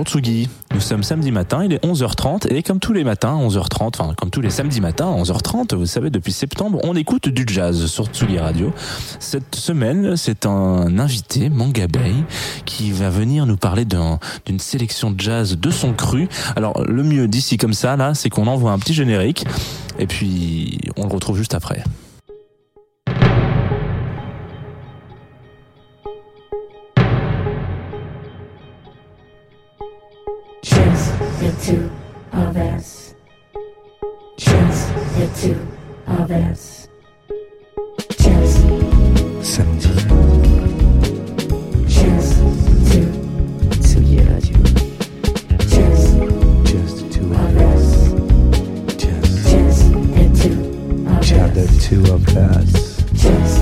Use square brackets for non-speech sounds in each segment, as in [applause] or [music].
Bonjour Tsugi, nous sommes samedi matin, il est 11h30 et comme tous les matins, 11h30, enfin comme tous les samedis matins, 11h30, vous savez, depuis septembre, on écoute du jazz sur Tsugi Radio. Cette semaine, c'est un invité, Manga Bay, qui va venir nous parler d'une sélection de jazz de son cru. Alors le mieux d'ici comme ça, là, c'est qu'on envoie un petit générique et puis on le retrouve juste après. Just the two of us. Just Samedi, just two Tsugi Radio. just Just two of us. Just, Just the two of just the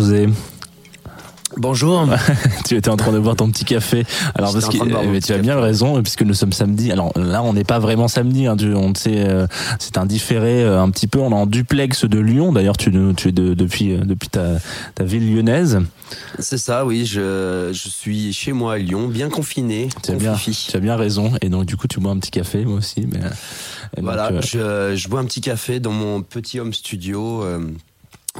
José. Bonjour. [laughs] tu étais en train de boire ton petit café. Alors parce que mais petit tu as bien raison puisque nous sommes samedi. Alors là on n'est pas vraiment samedi. Hein, tu- on sait, euh, c'est un différé euh, un petit peu. On est en duplex de Lyon. D'ailleurs tu, tu es de- depuis euh, depuis ta, ta ville lyonnaise. C'est ça, oui. Je, je suis chez moi à Lyon, bien confiné. Tu as bien, confifi. tu as bien raison. Et donc du coup tu bois un petit café moi aussi. Mais euh, donc, Voilà, euh, je, je bois un petit café dans mon petit home studio, euh,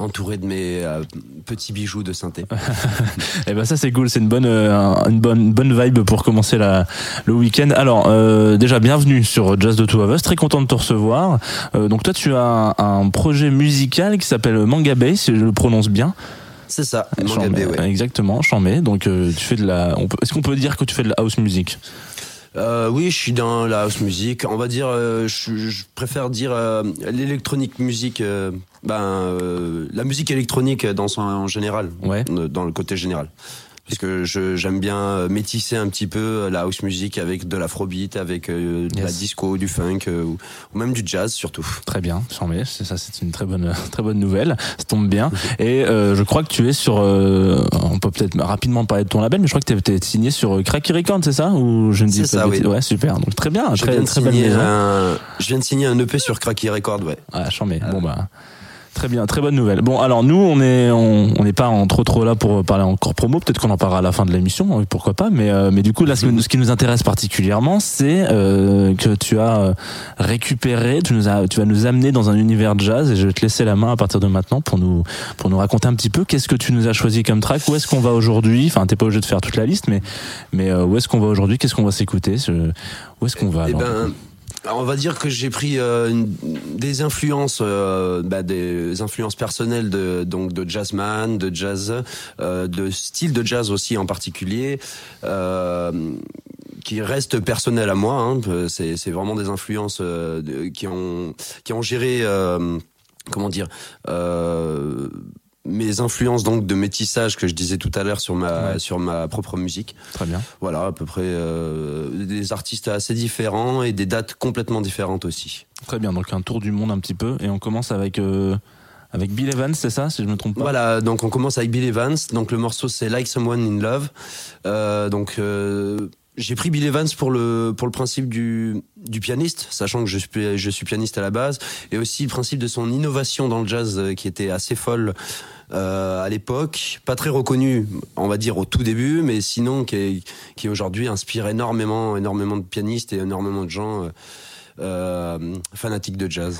entouré de mes euh, petits bijoux de synthé. [laughs] Eh ben ça c'est cool, c'est une bonne euh, un- une bonne une bonne vibe pour commencer la le week-end. Alors euh, déjà bienvenue sur Jazz de Two of Us, très content de te recevoir. Donc toi tu as un, un projet musical qui s'appelle Manga Bay, si je le prononce bien. C'est ça, Mangabé, ouais. Exactement, Chambé. Donc tu fais de la est-ce qu'on peut dire que tu fais de la house music? Euh, oui, je suis dans la house music. On va dire, euh, je, je préfère dire euh, l'électronique musique. euh, ben, euh, la musique électronique dans son en général, Ouais. euh, dans le côté général. Parce que j'aime bien euh, métisser un petit peu la house music avec de l'afrobeat, avec euh, de la disco, du funk, euh, ou, ou même du jazz surtout. Très bien, c'est ça c'est une très bonne [laughs] très bonne nouvelle, ça tombe bien. [laughs] Et euh, je crois que tu es sur euh, on peut peut-être rapidement parler de ton label mais je crois que tu es signé sur euh, Cracky Records, c'est ça? Ou je ne dis pas ça, oui. Ouais, super. Donc très bien, Je très viens, de très belle un, je viens de signer un EP sur Cracky Record, ouais. Ah, chambé. Bon bah très bien, très bonne nouvelle. Bon alors nous on est on on n'est pas en trop trop là pour parler encore promo, peut-être qu'on en parlera à la fin de l'émission, hein, pourquoi pas. Mais euh, mais du coup là ce, que- ce qui nous intéresse particulièrement c'est euh, que tu as euh, récupéré, tu nous as tu vas nous amener dans un univers de jazz et je vais te laisser la main à partir de maintenant pour nous pour nous raconter un petit peu qu'est-ce que tu nous as choisi comme track, où est-ce qu'on va aujourd'hui. Enfin t'es pas obligé de faire toute la liste, mais mais euh, où est-ce qu'on va aujourd'hui, qu'est-ce qu'on va s'écouter, ce- où est-ce qu'on va Eh alors ben, on va dire que j'ai pris euh, des influences, euh, bah, des influences personnelles de donc de jazzman, de jazz, euh, de style de jazz aussi en particulier. Euh, qui restent personnelles à moi, hein. c'est vraiment des influences qui ont qui ont géré comment dire mes influences donc de métissage que je disais tout à l'heure sur ma Ouais. sur ma propre musique. Très bien. Voilà, à peu près euh, des artistes assez différents et des dates complètement différentes aussi. Très bien, donc un tour du monde un petit peu, et on commence avec euh, avec Bill Evans, c'est ça, si je me trompe pas? Voilà, donc on commence avec Bill Evans. Donc le morceau c'est Like Someone in Love. Euh, donc euh, j'ai pris Bill Evans pour le pour le principe du du pianiste, sachant que je suis je suis pianiste à la base, et aussi le principe de son innovation dans le jazz euh, qui était assez folle. euh, à l'époque, pas très reconnu, on va dire au tout début, mais sinon qui, qui aujourd'hui inspire énormément, énormément de pianistes et énormément de gens euh, fanatiques de jazz.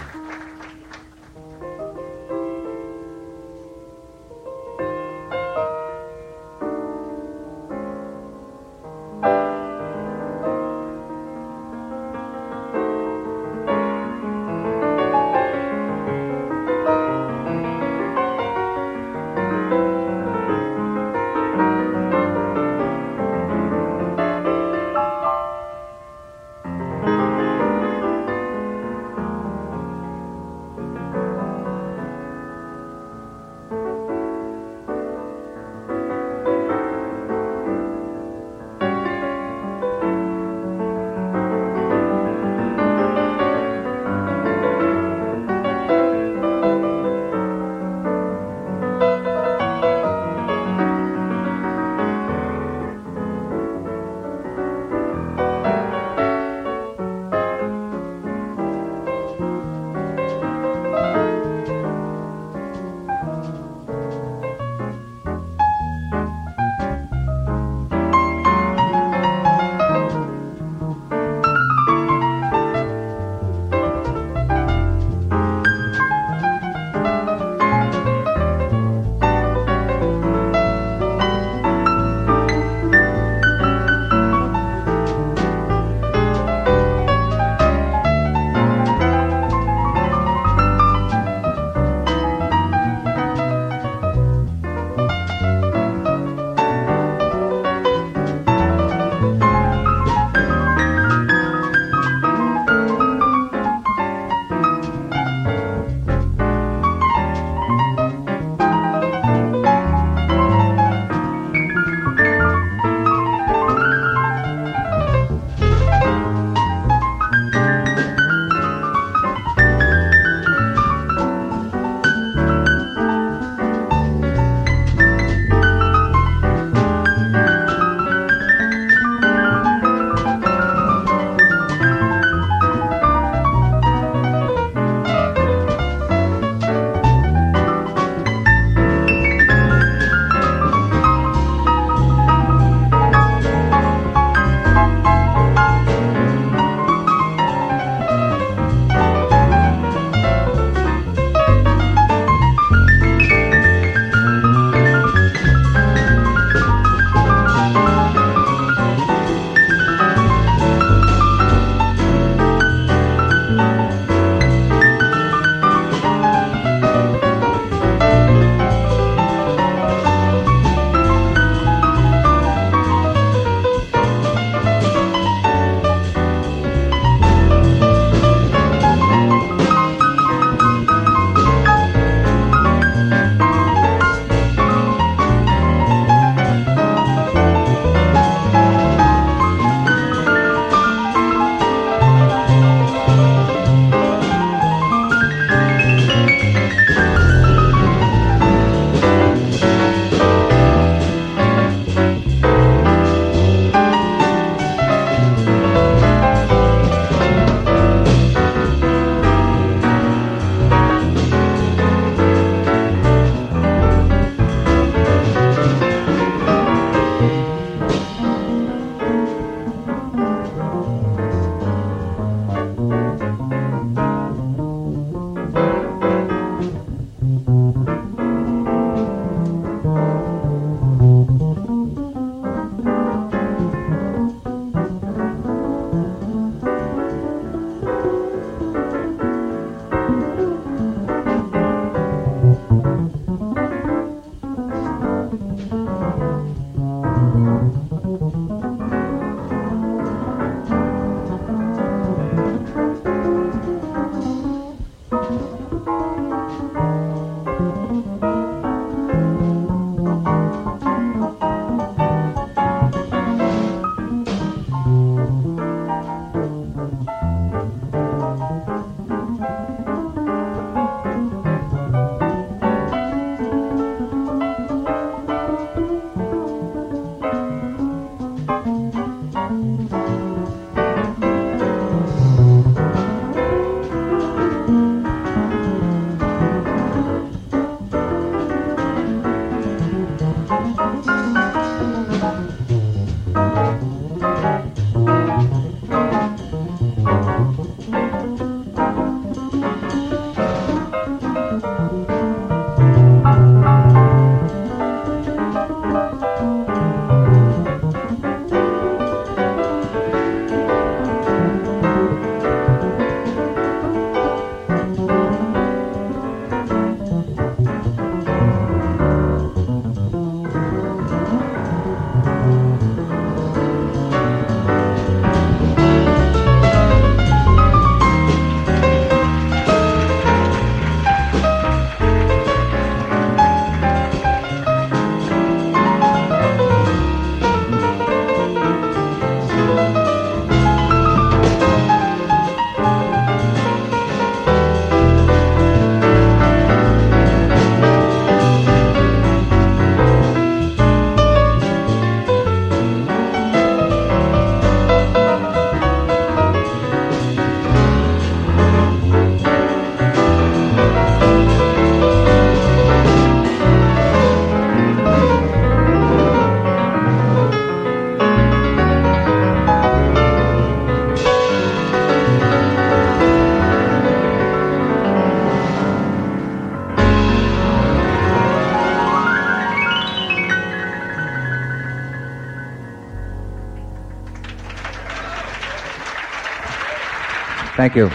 Thank you.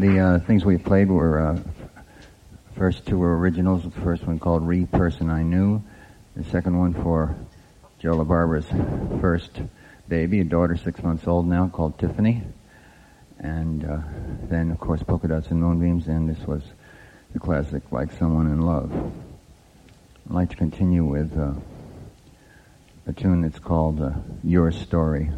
The uh, things we played were uh, first two were originals. The first one called "Re Person I Knew," the second one for Joe LaBarbera's first baby, a daughter six months old now, called Tiffany, and uh, then of course Polka Dots and Moonbeams, and this was the classic "Like Someone in Love." I'd like to continue with uh, a tune that's called uh, "Your Story."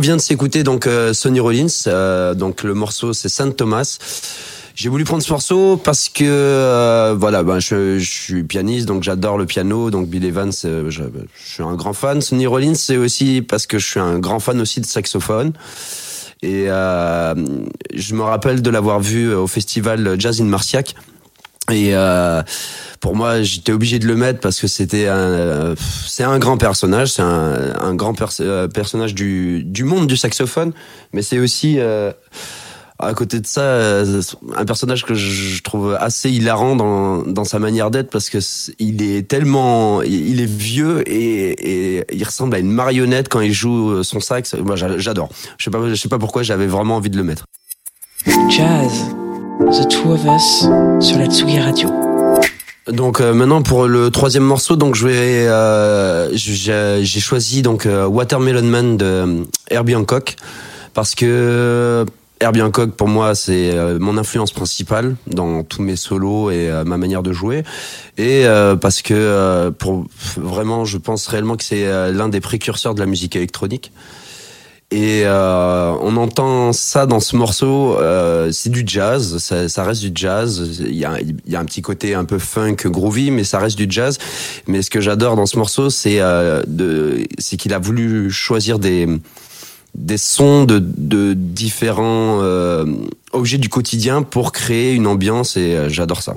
On vient de s'écouter donc euh, Sonny Rollins. euh, donc le morceau, c'est Saint Thomas. J'ai voulu prendre ce morceau parce que euh, voilà, ben je, suis pianiste, donc j'adore le piano. Donc Bill Evans, je, suis un grand fan. Sonny Rollins, c'est aussi parce que je suis un grand fan aussi de saxophone. Et je me rappelle de l'avoir vu au festival Jazz in Marciac. Et euh, pour moi, j'étais obligé de le mettre parce que c'était un, euh, c'est un grand personnage, c'est un, grand euh, personnage du, du monde du saxophone, mais c'est aussi à côté de ça un personnage que je trouve assez hilarant dans, dans sa manière d'être parce que c'est- il est tellement, il est vieux et, et il ressemble à une marionnette quand il joue son sax. Moi, j'a- j'adore. Je sais pas, je sais pas pourquoi j'avais vraiment envie de le mettre. Jazz, The Two of Us, sur la Tsugi Radio. Donc euh, maintenant pour le troisième morceau, donc je vais, euh, j'ai choisi donc euh, Watermelon Man de Herbie Hancock parce que Herbie Hancock pour moi c'est mon influence principale dans tous mes solos et ma manière de jouer et parce que pour vraiment je pense réellement que c'est l'un des précurseurs de la musique électronique. Et euh, on entend ça dans ce morceau, euh, c'est du jazz, ça, ça reste du jazz. Il y, a, y a un petit côté un peu funk, groovy, mais ça reste du jazz. Mais ce que j'adore dans ce morceau, c'est euh, qu'il a voulu choisir des des sons de, de différents euh, objets du quotidien pour créer une ambiance et euh, j'adore ça.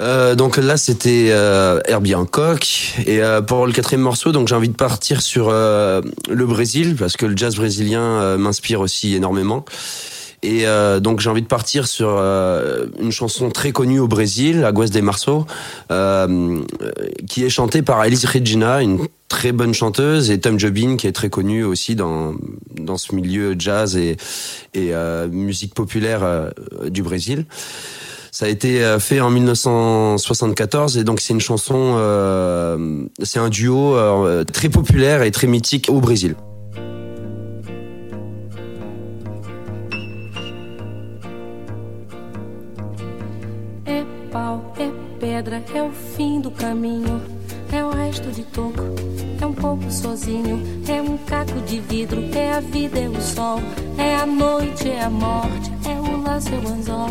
Euh, donc là, c'était euh, Herbie Hancock. Et euh, pour le quatrième morceau, donc j'ai envie de partir sur euh, le Brésil parce que le jazz brésilien m'inspire aussi énormément. Et donc j'ai envie de partir sur une chanson très connue au Brésil, Aguas de Março, euh, qui est chantée par Elis Regina, une très bonne chanteuse, et Tom Jobin, qui est très connu aussi dans dans ce milieu jazz et et musique populaire du Brésil. Ça a été euh, fait en 1974 et donc c'est une chanson, euh, c'est un duo euh, très populaire et très mythique au Brésil. É pau, é pedra, é o fim do caminho. É o resto de toco, é um pouco sozinho. É um caco de vidro, é a vida, é o sol. É a noite, é a morte, é o laço, é o anzol.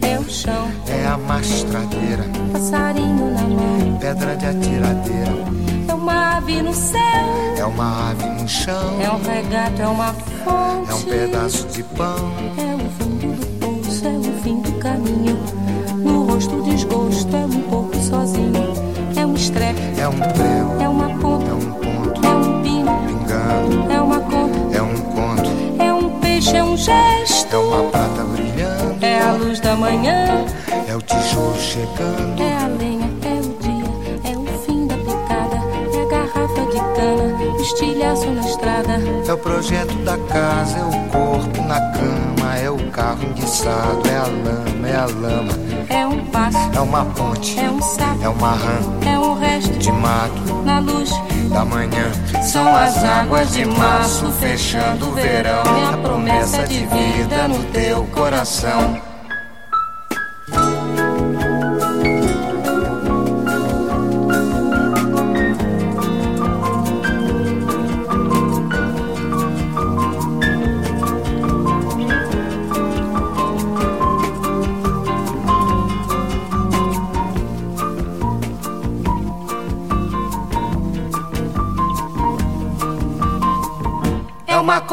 é chão, é a mastradeira, passarinho na mão. pedra de atiradeira, É uma ave no céu, é uma ave no chão, é um regato, é uma fonte. é um pedaço de pão, É o fundo do poço, é o fim do caminho. No rosto desgosto, é um pouco sozinho. É um estrepe, é um prego, é uma ponta, é um ponto, é um pino, pingando, é uma conta, é um conto, é um peixe, é um gesto. A luz da manhã, é o tijolo chegando, é a lenha, é o dia, é o fim da picada, é a garrafa de cana, estilhaço na estrada. É o projeto da casa, é o corpo na cama, é o carro enguiçado, é a lama, é a lama, É um passo, é uma ponte, é um sapo, é uma rã é um resto de mato na luz. da manhã. São as águas de março fechando o verão. É a promessa de vida no teu coração.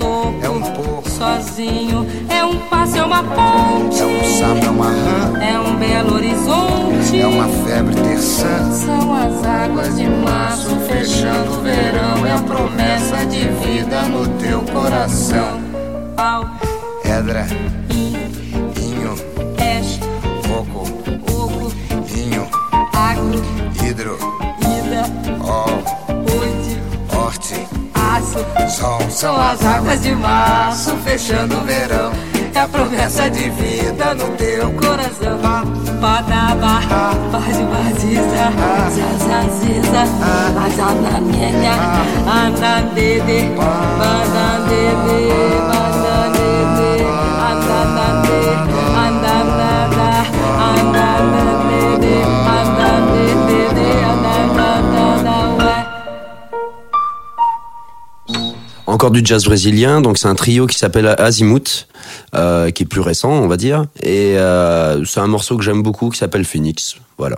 topo, é um pouco, sozinho. É um passo, é uma ponte. é um sapo, é uma rã, É um belo horizonte. é uma febre terçã. São as águas de março fechando o verão. É a promessa de vida no teu coração. Pau, Edra, aço. sol. São as águas de março fechando o verão. É a promessa de vida no teu coração. Badaba, bade badiza, zazaziza, azanamenha, anandede, banandede, banandede, Du jazz brésilien, donc c'est un trio qui s'appelle Azimuth, euh, qui est plus récent, on va dire, et euh, c'est un morceau que j'aime beaucoup qui s'appelle Phoenix. Voilà.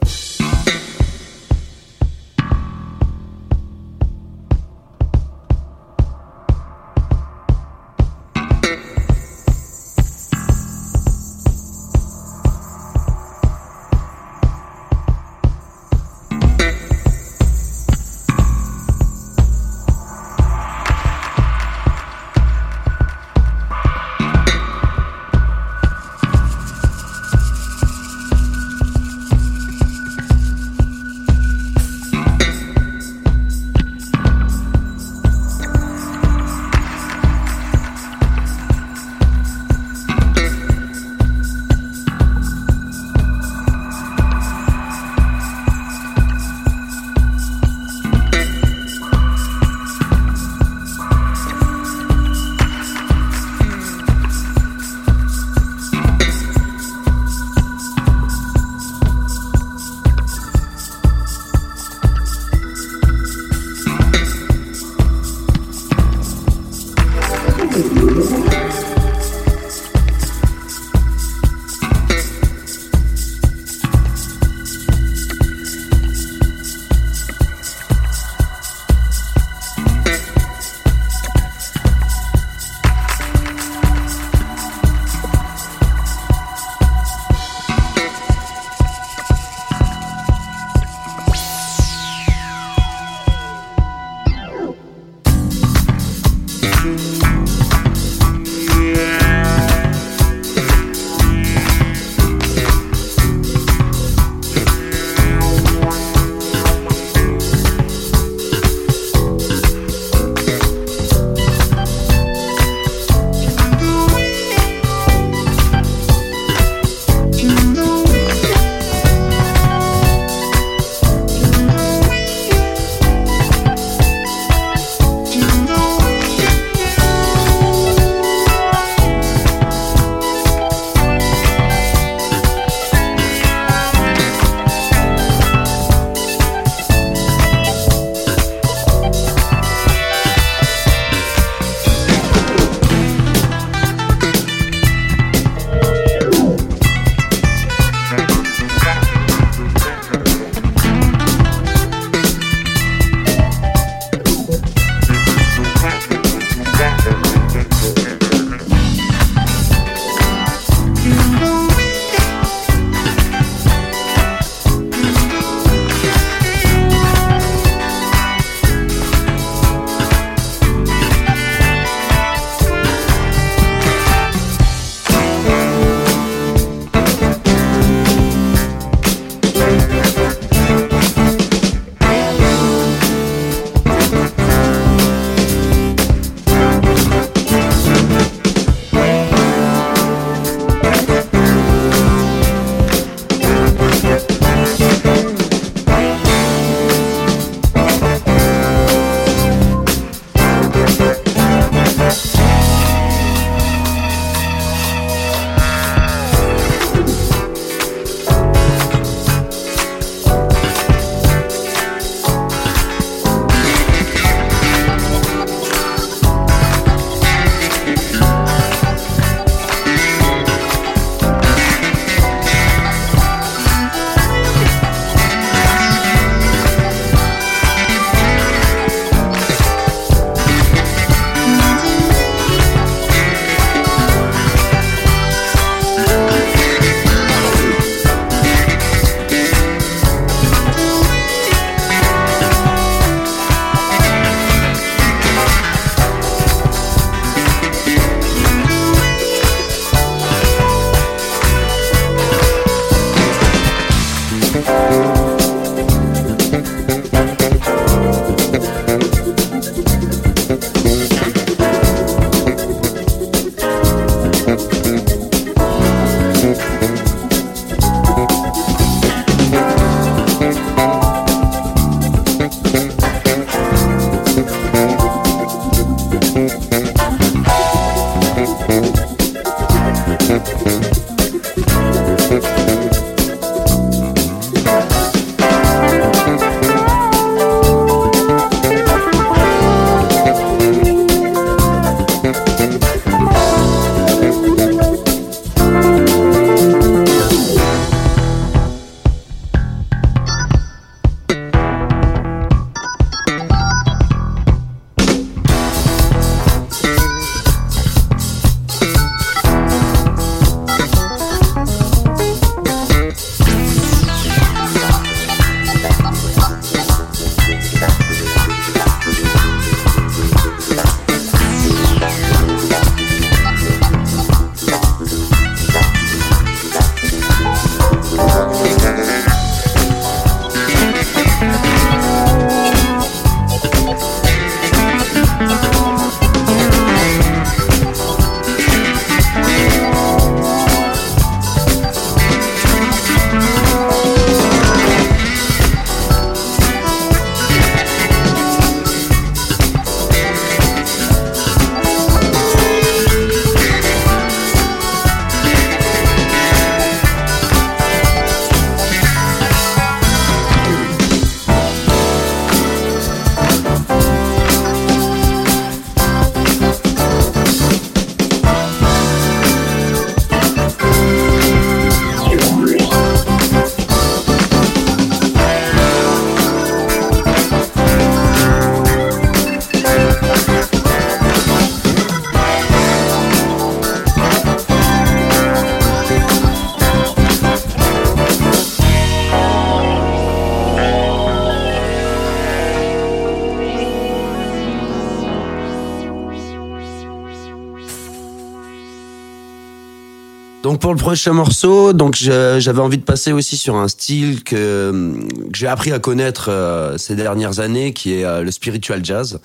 Pour le prochain morceau, donc j'avais envie de passer aussi sur un style que, j'ai appris à connaître euh, ces dernières années, qui est euh, le spiritual jazz,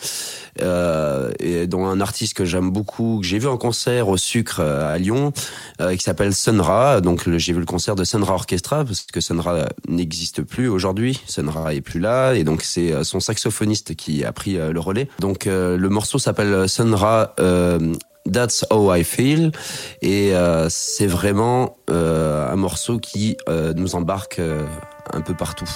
euh, et dont un artiste que j'aime beaucoup, que j'ai vu en concert au Sucre euh, à Lyon, qui s'appelle Sun Ra. Donc j'ai vu le concert de Sun Ra Orchestra parce que Sun Ra n'existe plus aujourd'hui. Sun Ra est plus là, et donc c'est son saxophoniste qui a pris le relais. Donc le morceau s'appelle Sun Ra. euh, That's How I Feel et euh, c'est vraiment euh, un morceau qui euh, nous embarque euh, un peu partout.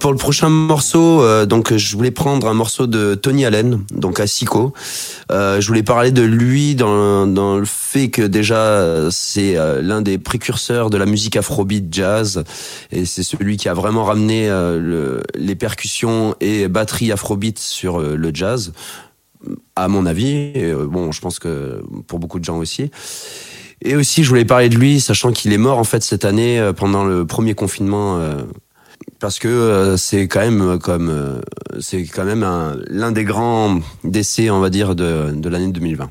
Pour le prochain morceau, euh, donc je voulais prendre un morceau de Tony Allen, donc à Sico. Euh, je voulais parler de lui dans, dans le fait que déjà euh, c'est l'un des précurseurs de la musique afrobeat jazz et c'est celui qui a vraiment ramené le, les percussions et batterie afrobeat sur le jazz, à mon avis. Et, bon, je pense que pour beaucoup de gens aussi. Et aussi, je voulais parler de lui, sachant qu'il est mort en fait cette année pendant le premier confinement. Parce que euh, c'est quand même euh, comme euh, c'est quand même un- l'un des grands décès on va dire de, de l'année 2020.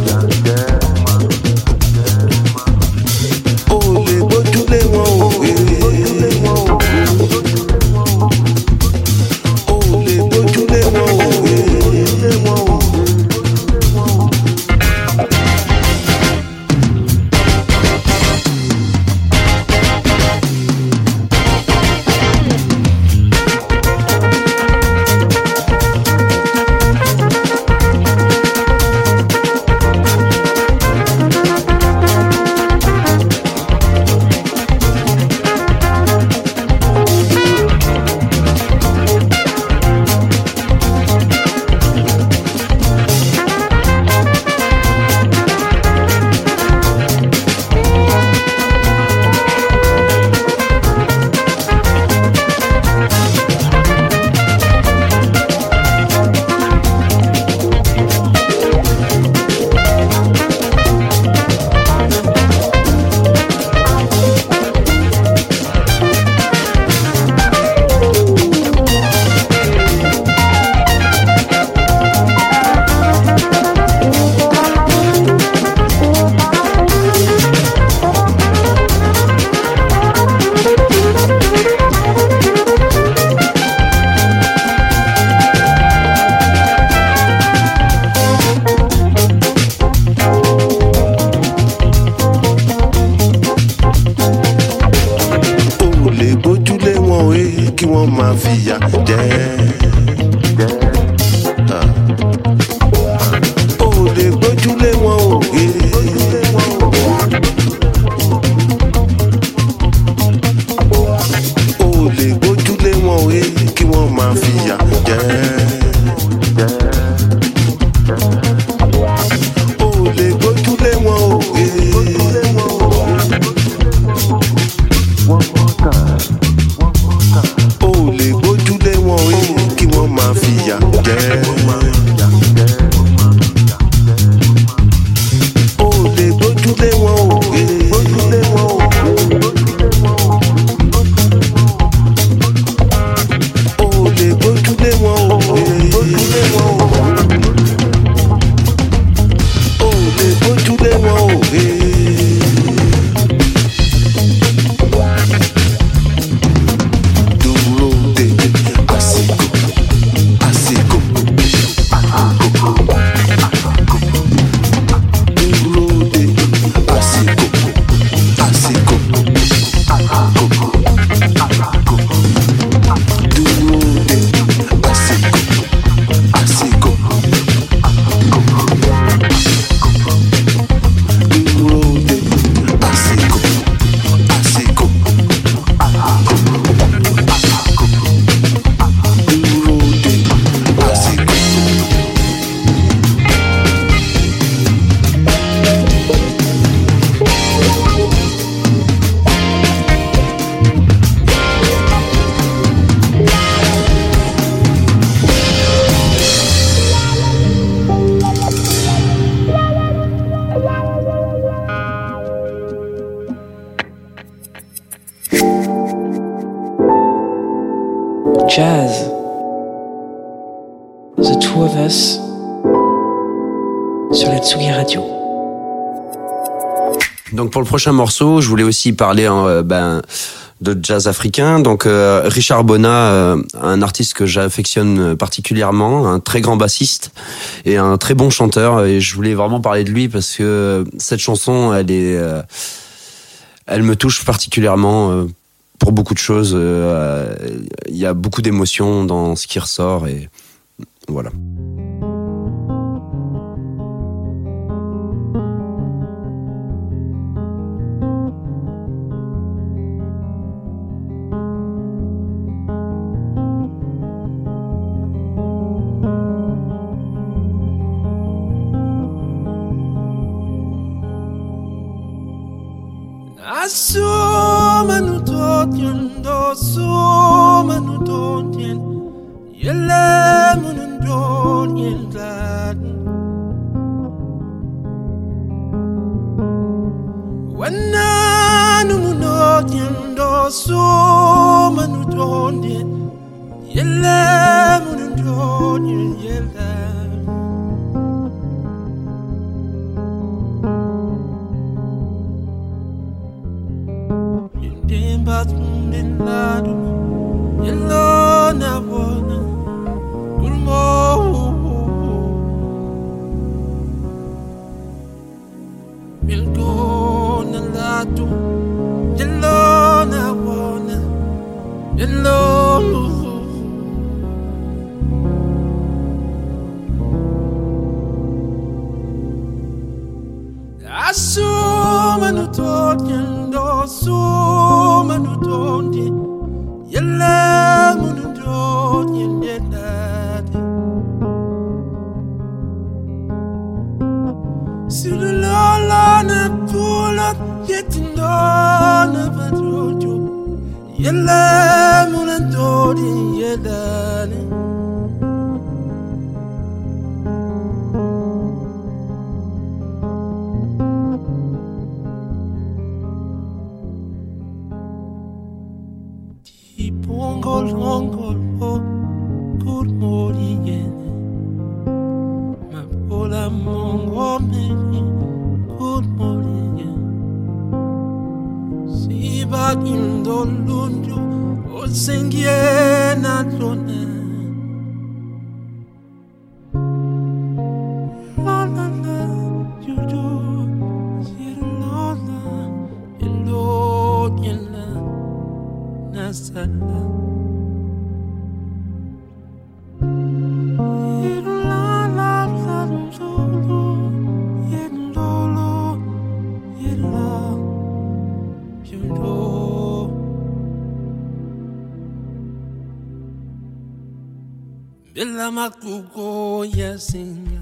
prochain morceau, je voulais aussi parler hein, euh, ben, de jazz africain. Donc euh, Richard Bonna, euh, un artiste que j'affectionne particulièrement, un très grand bassiste et un très bon chanteur. Et je voulais vraiment parler de lui parce que cette chanson, elle est, elle me touche particulièrement pour beaucoup de choses. Il y a beaucoup d'émotions dans ce qui ressort et voilà. You know na. makugoya sinya.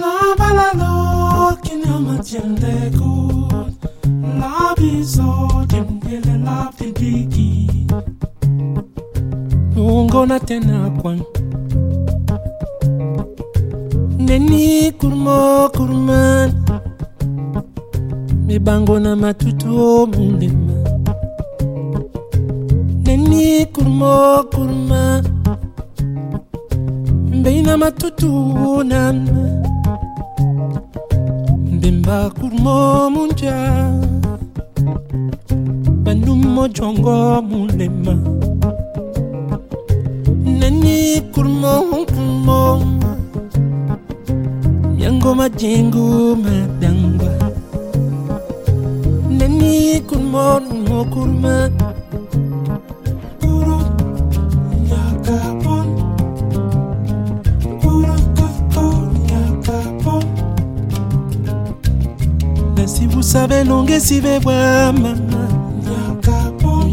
Labalalo kinamatyendekot labiso timpele laptipiki lungona tena kwan. Neni kurmo kurman. Mibango na matuto mulema neni kurmo kurman. بينما تتونان mbemba kurmo munja. Banumo jongo mulema. Nani kurmo kurmo. Miango majengo madangwa nani kurmo kurmo kurma. sabelongesi bebwa mama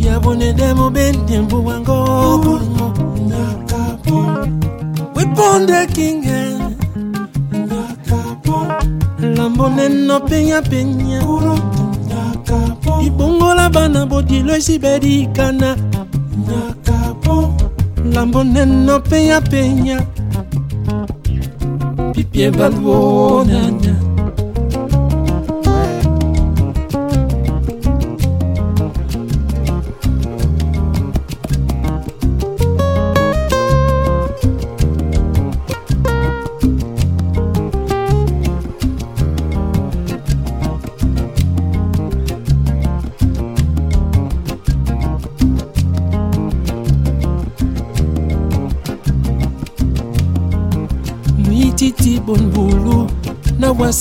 yabonede mobendi mbu wango weponde kinge eh. lamboneno ibongo la bana bodilo no lamboneno penyapenya pipie balwonana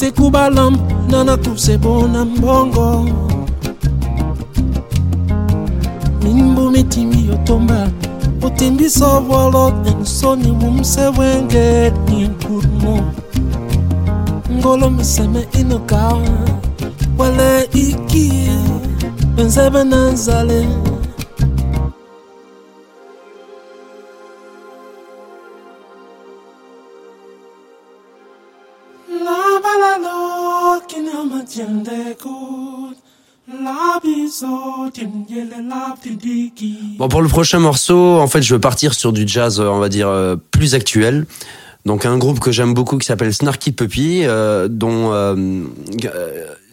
sekubalam nana kusebona mbongo. Mimbu mitimi yotomba utindisa volo ensoni mumsewenge inkurmo ngolo miseme inokaa wale ikie benzebe nanzale Pour le prochain morceau, en fait, je veux partir sur du jazz, euh, on va dire, euh, plus actuel. Donc, un groupe que j'aime beaucoup qui s'appelle Snarky Puppy, euh, dont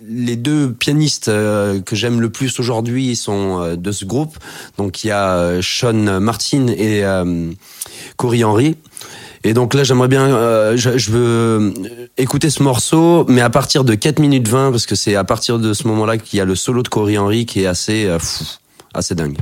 les deux pianistes que j'aime le plus aujourd'hui sont de ce groupe. Donc, il y a Sean Martin et Corey Henry. Et donc là, j'aimerais bien, je, veux écouter ce morceau, mais à partir de 4 minutes 20, parce que c'est à partir de ce moment-là qu'il y a le solo de Corey Henry qui est assez fou, assez dingue.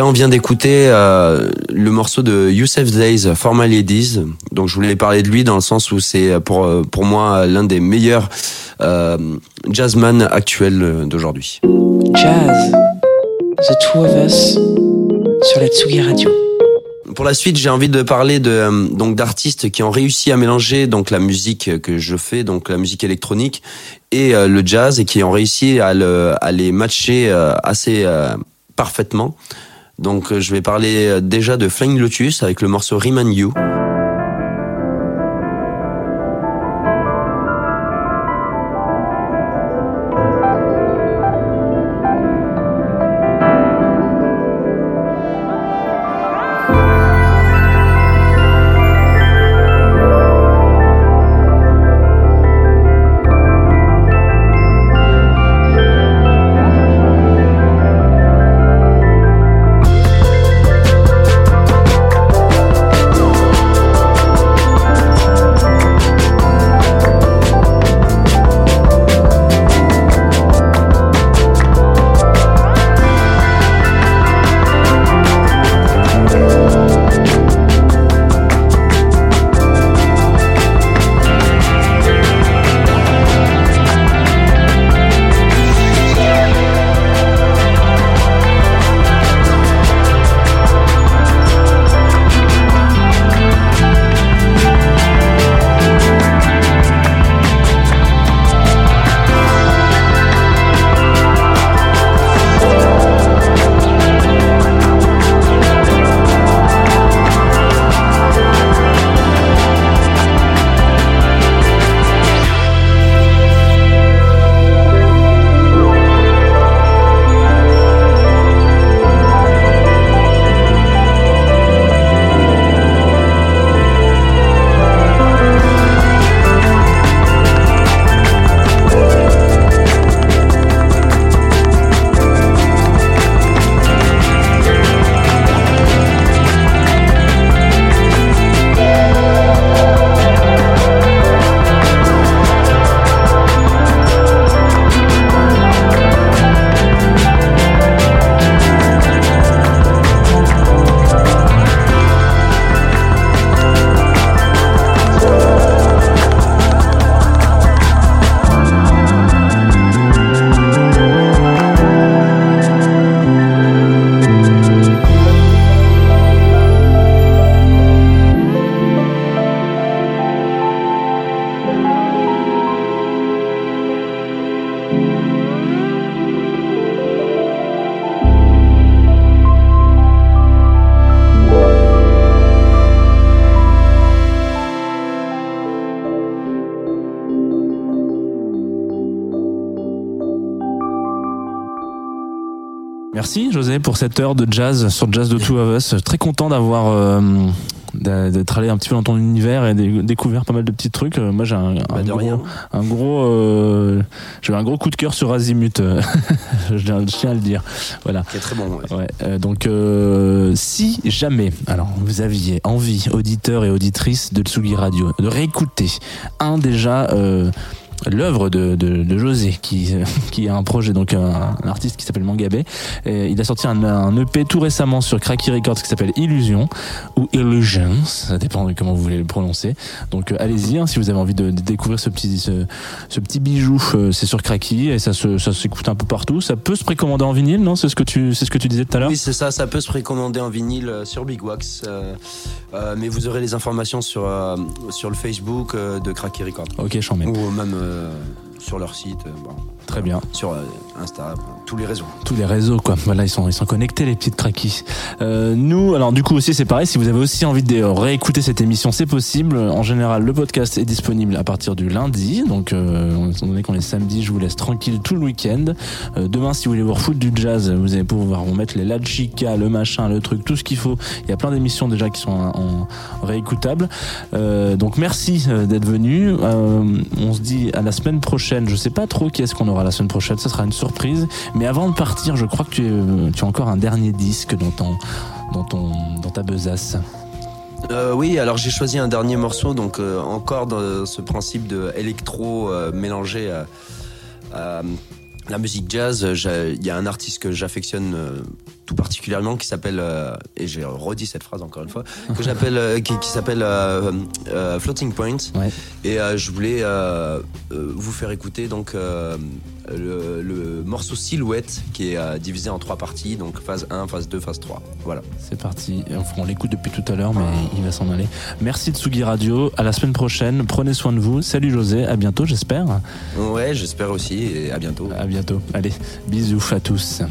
Là, on vient d'écouter euh, le morceau de Youssef Days, For My Ladies. Donc je voulais parler de lui dans le sens où c'est pour euh, pour moi l'un des meilleurs euh, jazzman actuels euh, d'aujourd'hui. Jazz, The Two of Us, sur la Tsugi Radio. Pour la suite, j'ai envie de parler de euh, donc d'artistes qui ont réussi à mélanger donc la musique que je fais, donc la musique électronique et euh, le jazz, et qui ont réussi à, le, à les matcher euh, assez euh, parfaitement. Donc, euh, je vais parler euh, déjà de Flying Lotus avec le morceau Remind You. Cette heure de jazz sur Jazz de Two of Us. Très content d'avoir euh, d'être allé un petit peu dans ton univers et dé- découvert pas mal de petits trucs. Euh, Moi j'ai un, Bah, gros, rien. un gros euh, j'ai un gros coup de cœur sur Azimut. [laughs] je tiens à le dire. Voilà. Qui est très bon. ouais. Ouais, donc euh, si jamais, alors vous aviez envie, auditeurs et auditrices de Tsugi Radio, de réécouter un déjà euh, l'œuvre de, de, de José qui [laughs] qui a un projet donc un, un artiste qui s'appelle Mangabé. Et il a sorti un, un EP tout récemment sur Cracky Records qui s'appelle Illusion ou Illusions ça dépend de comment vous voulez le prononcer. Donc euh, allez-y hein, si vous avez envie de, de découvrir ce petit ce, ce petit bijou euh, c'est sur Cracky et ça se ça s'écoute un peu partout. Ça peut se précommander en vinyle non? C'est ce que tu c'est ce que tu disais tout à l'heure? Oui, c'est ça, ça peut se précommander en vinyle euh, sur Big Wax. euh, euh, mais vous aurez les informations sur, euh, sur le Facebook de Cracky Record. ok j'en mets. Ou même sur leur site, euh, bon, très bien. Sur euh, Insta, tous les réseaux. tous les réseaux quoi. Voilà ils sont ils sont connectés les petites craquis. Euh, nous alors du coup aussi c'est pareil. Si vous avez aussi envie de réécouter cette émission c'est possible. En général le podcast est disponible à partir du lundi. Donc euh, étant donné qu'on est samedi je vous laisse tranquille tout le week-end. Euh, demain si vous voulez vous refoutre du jazz vous allez pouvoir vous mettre les la chica le machin le truc tout ce qu'il faut. Il y a plein d'émissions déjà qui sont en, en réécoutables. Euh, donc merci euh, d'être venu. Euh, on se dit à la semaine prochaine. Je sais pas trop qui est-ce qu'on aura la semaine prochaine ça sera une surprise mais avant de partir, je crois que tu, as encore un dernier disque dans, ton, dans, ton, dans ta besace. Euh, oui, alors j'ai choisi un dernier morceau, donc euh, encore dans ce principe de électro euh, mélangé la musique jazz, il y a un artiste que j'affectionne euh, tout particulièrement qui s'appelle euh, et j'ai redit cette phrase encore une fois que j'appelle euh, qui, qui s'appelle Floating Point Ouais. et je voulais vous faire écouter donc le, le morceau Silhouette qui est euh, divisé en trois parties donc phase 1, phase 2, phase 3. Voilà. C'est parti. On l'écoute depuis tout à l'heure, mais il va s'en aller. Merci Tsugi Radio. À la semaine prochaine. Prenez soin de vous. Salut José. À bientôt, j'espère. Ouais, j'espère aussi et à bientôt. À bientôt. Allez, bisous à tous.